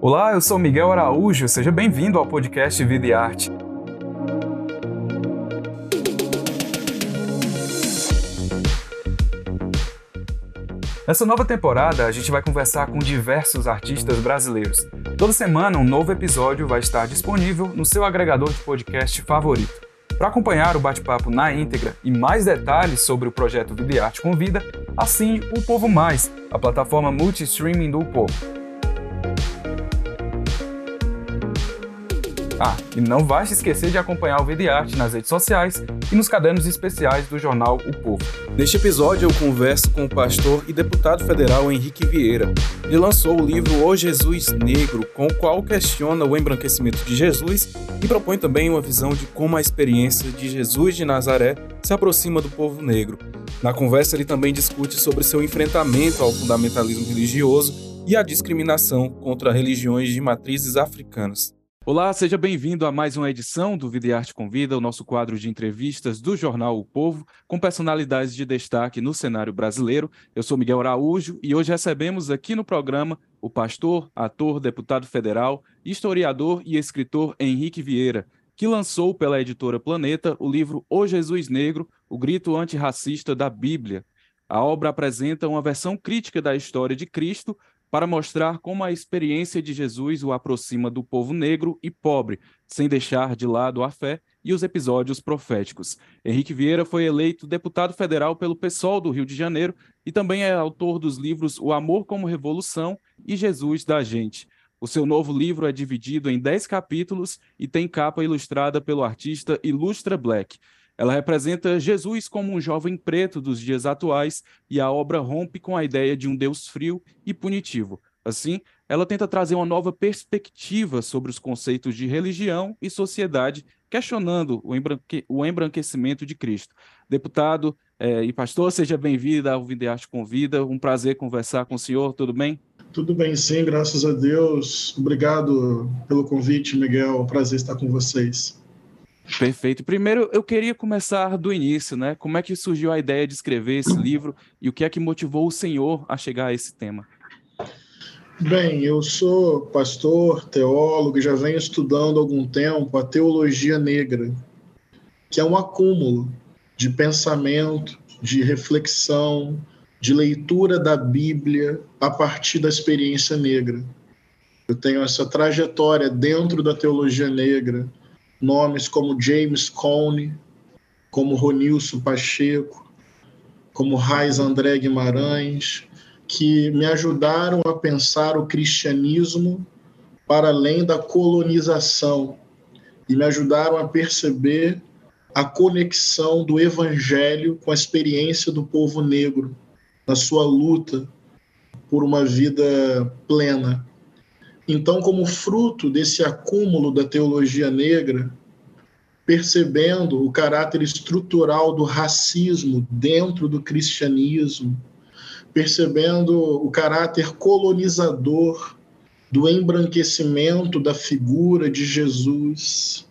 Olá, eu sou Miguel Araújo, seja bem-vindo ao podcast Vida e Arte. Nessa nova temporada, a gente vai conversar com diversos artistas brasileiros. Toda semana, um novo episódio vai estar disponível no seu agregador de podcast favorito. Para acompanhar o bate-papo na íntegra e mais detalhes sobre o projeto Vida e Arte Convida, assine o Povo Mais, a plataforma multi-streaming do Povo. Ah, e não vai se esquecer de acompanhar o Vida Arte nas redes sociais e nos cadernos especiais do jornal O Povo. Neste episódio eu converso com o pastor e deputado federal Henrique Vieira. Ele lançou o livro O Jesus Negro, com o qual questiona o embranquecimento de Jesus e propõe também uma visão de como a experiência de Jesus de Nazaré se aproxima do povo negro. Na conversa ele também discute sobre seu enfrentamento ao fundamentalismo religioso e à discriminação contra religiões de matrizes africanas. Olá, seja bem-vindo a mais uma edição do Vida e Arte Convida, o nosso quadro de entrevistas do jornal O Povo, com personalidades de destaque no cenário brasileiro. Eu sou Miguel Araújo e hoje recebemos aqui no programa o pastor, ator, deputado federal, historiador e escritor Henrique Vieira, que lançou pela editora Planeta o livro O Jesus Negro, o grito antirracista da Bíblia. A obra apresenta uma versão crítica da história de Cristo, para mostrar como a experiência de Jesus o aproxima do povo negro e pobre, sem deixar de lado a fé e os episódios proféticos. Henrique Vieira foi eleito deputado federal pelo PSOL do Rio de Janeiro e também é autor dos livros O Amor como Revolução e Jesus da Gente. O seu novo livro é dividido em 10 capítulos e tem capa ilustrada pelo artista Ilustra Black. Ela representa Jesus como um jovem preto dos dias atuais e a obra rompe com a ideia de um Deus frio e punitivo. Assim, ela tenta trazer uma nova perspectiva sobre os conceitos de religião e sociedade, questionando o, embranque o embranquecimento de Cristo. Deputado eh, e pastor, seja bem-vindo ao Videarte Convida. Um prazer conversar com o senhor, tudo bem? Tudo bem, sim, graças a Deus. Obrigado pelo convite, Miguel. Prazer estar com vocês. Perfeito. Primeiro, eu queria começar do início, né? Como é que surgiu a ideia de escrever esse livro e o que é que motivou o senhor a chegar a esse tema? Bem, eu sou pastor, teólogo já venho estudando há algum tempo a teologia negra, que é um acúmulo de pensamento, de reflexão, de leitura da Bíblia a partir da experiência negra. Eu tenho essa trajetória dentro da teologia negra, nomes como James Cone, como Ronilson Pacheco, como Raiz André Guimarães, que me ajudaram a pensar o cristianismo para além da colonização e me ajudaram a perceber a conexão do evangelho com a experiência do povo negro na sua luta por uma vida plena. Então, como fruto desse acúmulo da teologia negra, percebendo o caráter estrutural do racismo dentro do cristianismo, percebendo o caráter colonizador do embranquecimento da figura de Jesus,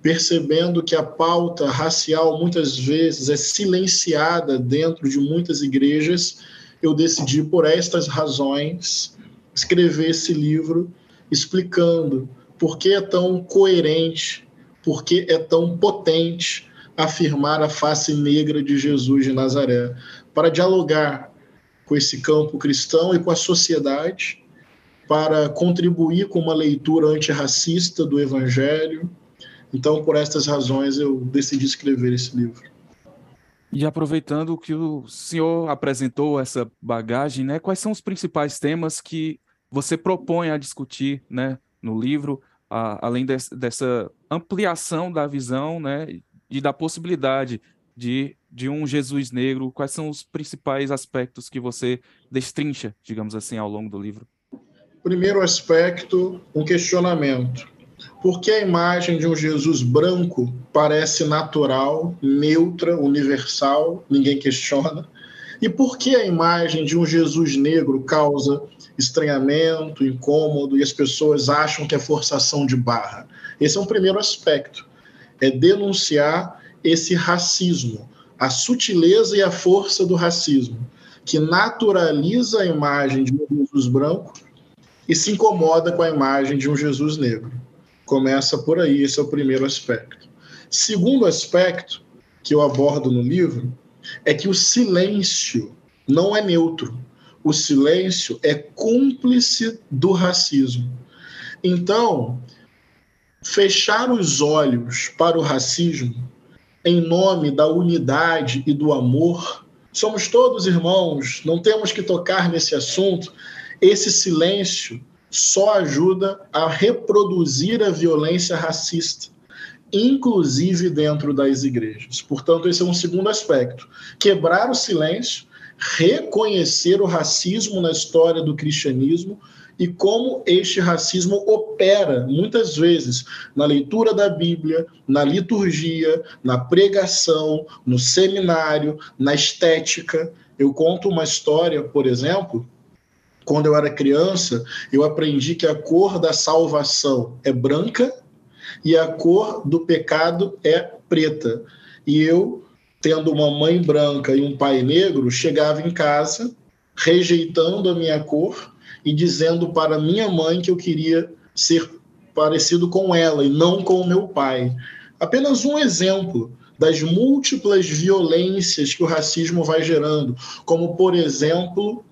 percebendo que a pauta racial muitas vezes é silenciada dentro de muitas igrejas, eu decidi, por estas razões, escrever esse livro explicando por que é tão coerente, por que é tão potente afirmar a face negra de Jesus de Nazaré, para dialogar com esse campo cristão e com a sociedade, para contribuir com uma leitura antirracista do Evangelho. Então, por estas razões, eu decidi escrever esse livro. E aproveitando que o senhor apresentou essa bagagem, né, quais são os principais temas que você propõe a discutir né, no livro, a, além de, dessa ampliação da visão né, e da possibilidade de, de um Jesus negro, quais são os principais aspectos que você destrincha, digamos assim, ao longo do livro? Primeiro aspecto, um questionamento. Por que a imagem de um Jesus branco parece natural, neutra, universal, ninguém questiona? E por que a imagem de um Jesus negro causa estranhamento, incômodo e as pessoas acham que é forçação de barra? Esse é um primeiro aspecto. É denunciar esse racismo, a sutileza e a força do racismo, que naturaliza a imagem de um Jesus branco e se incomoda com a imagem de um Jesus negro. Começa por aí, esse é o primeiro aspecto. Segundo aspecto que eu abordo no livro é que o silêncio não é neutro. O silêncio é cúmplice do racismo. Então, fechar os olhos para o racismo em nome da unidade e do amor, somos todos irmãos, não temos que tocar nesse assunto. Esse silêncio só ajuda a reproduzir a violência racista, inclusive dentro das igrejas. Portanto, esse é um segundo aspecto. Quebrar o silêncio, reconhecer o racismo na história do cristianismo e como este racismo opera, muitas vezes, na leitura da Bíblia, na liturgia, na pregação, no seminário, na estética. Eu conto uma história, por exemplo, quando eu era criança, eu aprendi que a cor da salvação é branca e a cor do pecado é preta. E eu, tendo uma mãe branca e um pai negro, chegava em casa rejeitando a minha cor e dizendo para minha mãe que eu queria ser parecido com ela e não com o meu pai. Apenas um exemplo das múltiplas violências que o racismo vai gerando, como, por exemplo,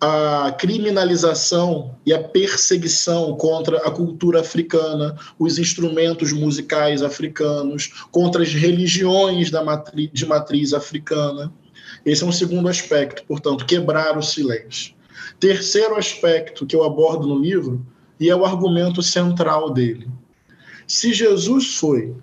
a criminalização e a perseguição contra a cultura africana, os instrumentos musicais africanos, contra as religiões da matriz, de matriz africana. Esse é um segundo aspecto, portanto, quebrar o silêncio. Terceiro aspecto que eu abordo no livro, e é o argumento central dele. Se Jesus foi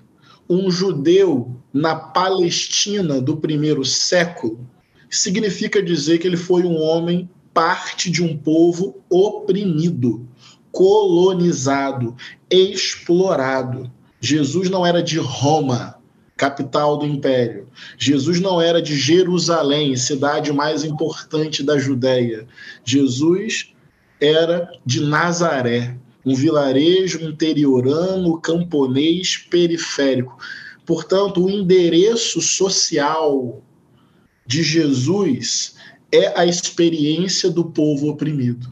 um judeu na Palestina do primeiro século, significa dizer que ele foi um homem parte de um povo oprimido, colonizado, explorado. Jesus não era de Roma, capital do império. Jesus não era de Jerusalém, cidade mais importante da Judéia. Jesus era de Nazaré, um vilarejo interiorano, camponês, periférico. Portanto, o endereço social de Jesus é a experiência do povo oprimido.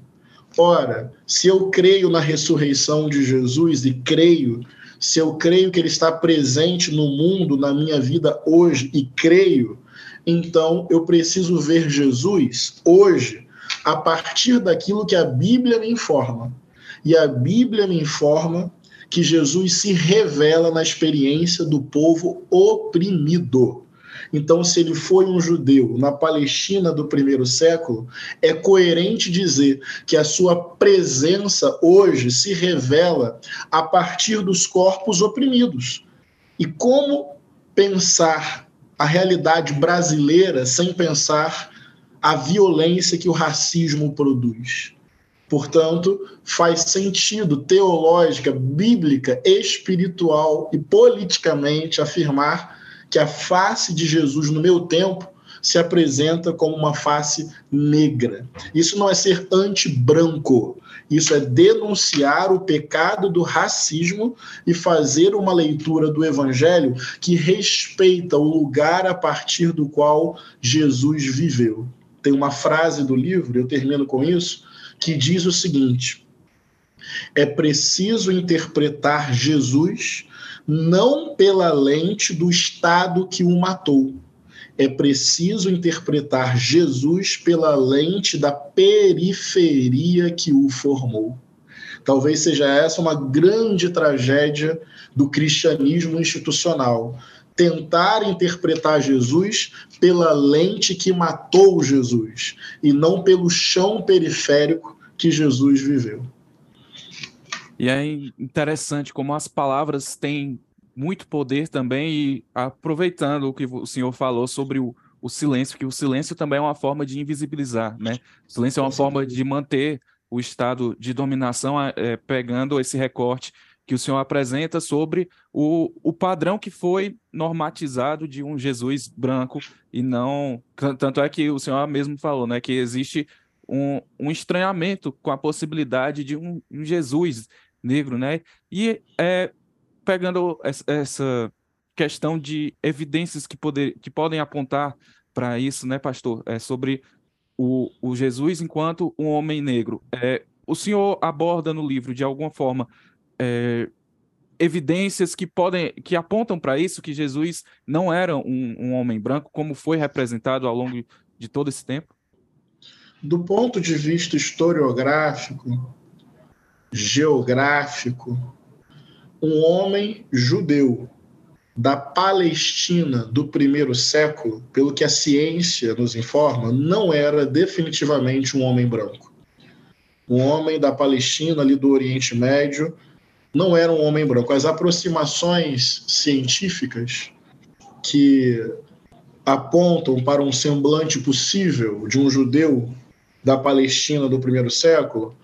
Ora, se eu creio na ressurreição de Jesus e creio se eu creio que ele está presente no mundo, na minha vida hoje, e creio, então eu preciso ver Jesus hoje a partir daquilo que a Bíblia me informa. E a Bíblia me informa que Jesus se revela na experiência do povo oprimido. Então, se ele foi um judeu na Palestina do primeiro século, é coerente dizer que a sua presença hoje se revela a partir dos corpos oprimidos. E como pensar a realidade brasileira sem pensar a violência que o racismo produz? Portanto, faz sentido teológica, bíblica, espiritual e politicamente afirmar que a face de Jesus no meu tempo se apresenta como uma face negra. Isso não é ser anti-branco, isso é denunciar o pecado do racismo e fazer uma leitura do evangelho que respeita o lugar a partir do qual Jesus viveu. Tem uma frase do livro, eu termino com isso, que diz o seguinte: é preciso interpretar Jesus não pela lente do Estado que o matou. É preciso interpretar Jesus pela lente da periferia que o formou. Talvez seja essa uma grande tragédia do cristianismo institucional. Tentar interpretar Jesus pela lente que matou Jesus e não pelo chão periférico que Jesus viveu. E é interessante como as palavras têm muito poder também, e aproveitando o que o senhor falou sobre o, o silêncio, que o silêncio também é uma forma de invisibilizar, né? O silêncio é uma forma de manter o estado de dominação, é, pegando esse recorte que o senhor apresenta sobre o, o padrão que foi normatizado de um Jesus branco e não. Tanto é que o senhor mesmo falou, né? Que existe um, um estranhamento com a possibilidade de um, um Jesus negro, né? E é, pegando essa questão de evidências que, poder, que podem apontar para isso, né, pastor? É sobre o, o Jesus enquanto um homem negro. É, o senhor aborda no livro, de alguma forma, é, evidências que podem, que apontam para isso, que Jesus não era um, um homem branco, como foi representado ao longo de todo esse tempo? Do ponto de vista historiográfico, geográfico, um homem judeu da Palestina do primeiro século, pelo que a ciência nos informa, não era definitivamente um homem branco. Um homem da Palestina, ali do Oriente Médio, não era um homem branco. As aproximações científicas que apontam para um semblante possível de um judeu da Palestina do primeiro século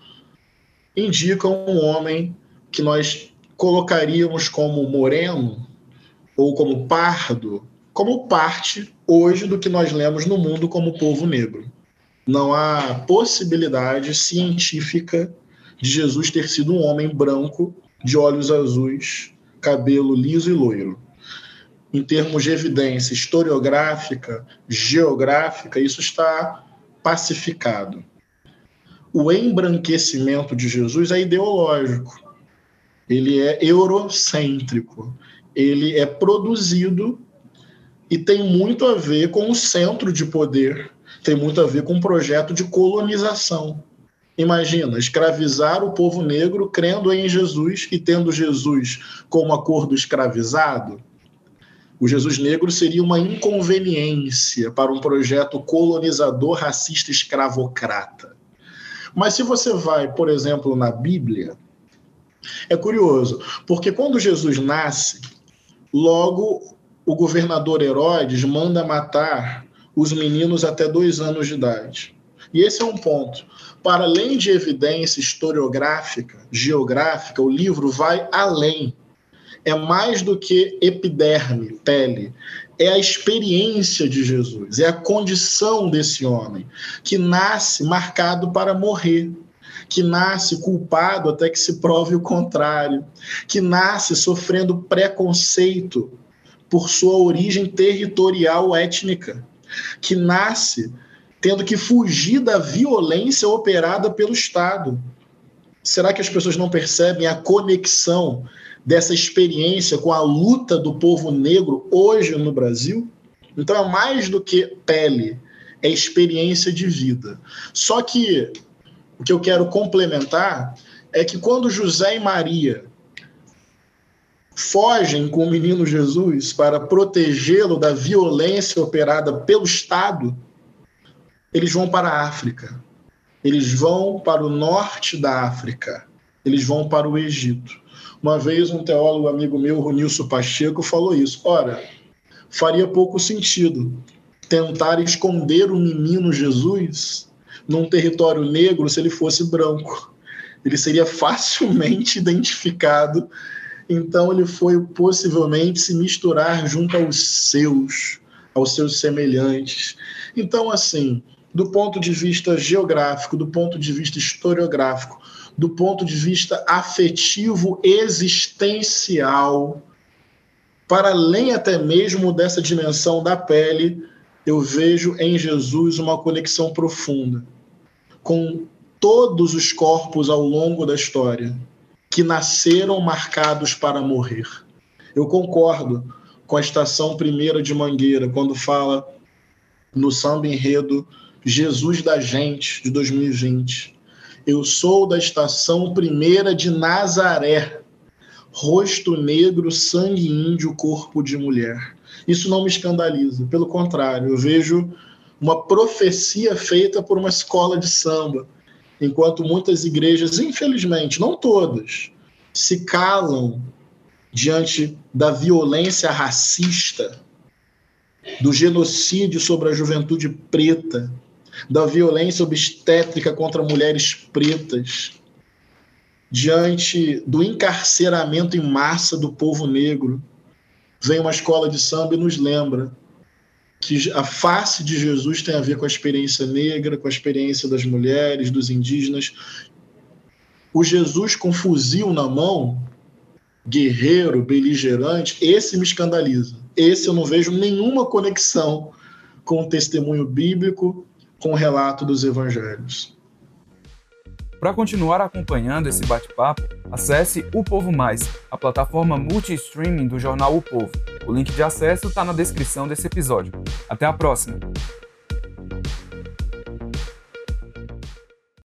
indicam um homem que nós colocaríamos como moreno ou como pardo, como parte hoje do que nós lemos no mundo como povo negro. Não há possibilidade científica de Jesus ter sido um homem branco, de olhos azuis, cabelo liso e loiro. Em termos de evidência historiográfica, geográfica, isso está pacificado. O embranquecimento de Jesus é ideológico, ele é eurocêntrico, ele é produzido e tem muito a ver com o centro de poder, tem muito a ver com um projeto de colonização. Imagina, escravizar o povo negro crendo em Jesus e tendo Jesus como acordo escravizado. O Jesus negro seria uma inconveniência para um projeto colonizador racista escravocrata. Mas se você vai, por exemplo, na Bíblia, é curioso, porque quando Jesus nasce, logo o governador Herodes manda matar os meninos até dois anos de idade. E esse é um ponto. Para além de evidência historiográfica, geográfica, o livro vai além. É mais do que epiderme, pele. É a experiência de Jesus, é a condição desse homem que nasce marcado para morrer que nasce culpado até que se prove o contrário, que nasce sofrendo preconceito por sua origem territorial étnica, que nasce tendo que fugir da violência operada pelo Estado. Será que as pessoas não percebem a conexão dessa experiência com a luta do povo negro hoje no Brasil? Então é mais do que pele, é experiência de vida. Só que o que eu quero complementar é que quando José e Maria fogem com o menino Jesus para protegê-lo da violência operada pelo Estado, eles vão para a África. Eles vão para o norte da África. Eles vão para o Egito. Uma vez um teólogo amigo meu, Ronilson Pacheco, falou isso. Ora, faria pouco sentido tentar esconder o menino Jesus num território negro se ele fosse branco. Ele seria facilmente identificado. Então ele foi possivelmente se misturar junto aos seus, aos seus semelhantes. Então, assim, do ponto de vista geográfico, do ponto de vista historiográfico, do ponto de vista afetivo existencial, para além até mesmo dessa dimensão da pele, eu vejo em Jesus uma conexão profunda com todos os corpos ao longo da história que nasceram marcados para morrer. Eu concordo com a estação primeira de Mangueira, quando fala no samba enredo Jesus da Gente, de 2020. Eu sou da estação primeira de Nazaré, rosto negro, sangue índio, corpo de mulher. Isso não me escandaliza, pelo contrário, eu vejo uma profecia feita por uma escola de samba, enquanto muitas igrejas, infelizmente, não todas, se calam diante da violência racista, do genocídio sobre a juventude preta, da violência obstétrica contra mulheres pretas, diante do encarceramento em massa do povo negro. Vem uma escola de samba e nos lembra que a face de Jesus tem a ver com a experiência negra, com a experiência das mulheres, dos indígenas. O Jesus com fuzil na mão, guerreiro, beligerante, esse me escandaliza. Esse eu não vejo nenhuma conexão com o testemunho bíblico, com o relato dos evangelhos. Para continuar acompanhando esse bate-papo, acesse O Povo Mais, a plataforma multi-streaming do jornal O Povo. O link de acesso está na descrição desse episódio. Até a próxima!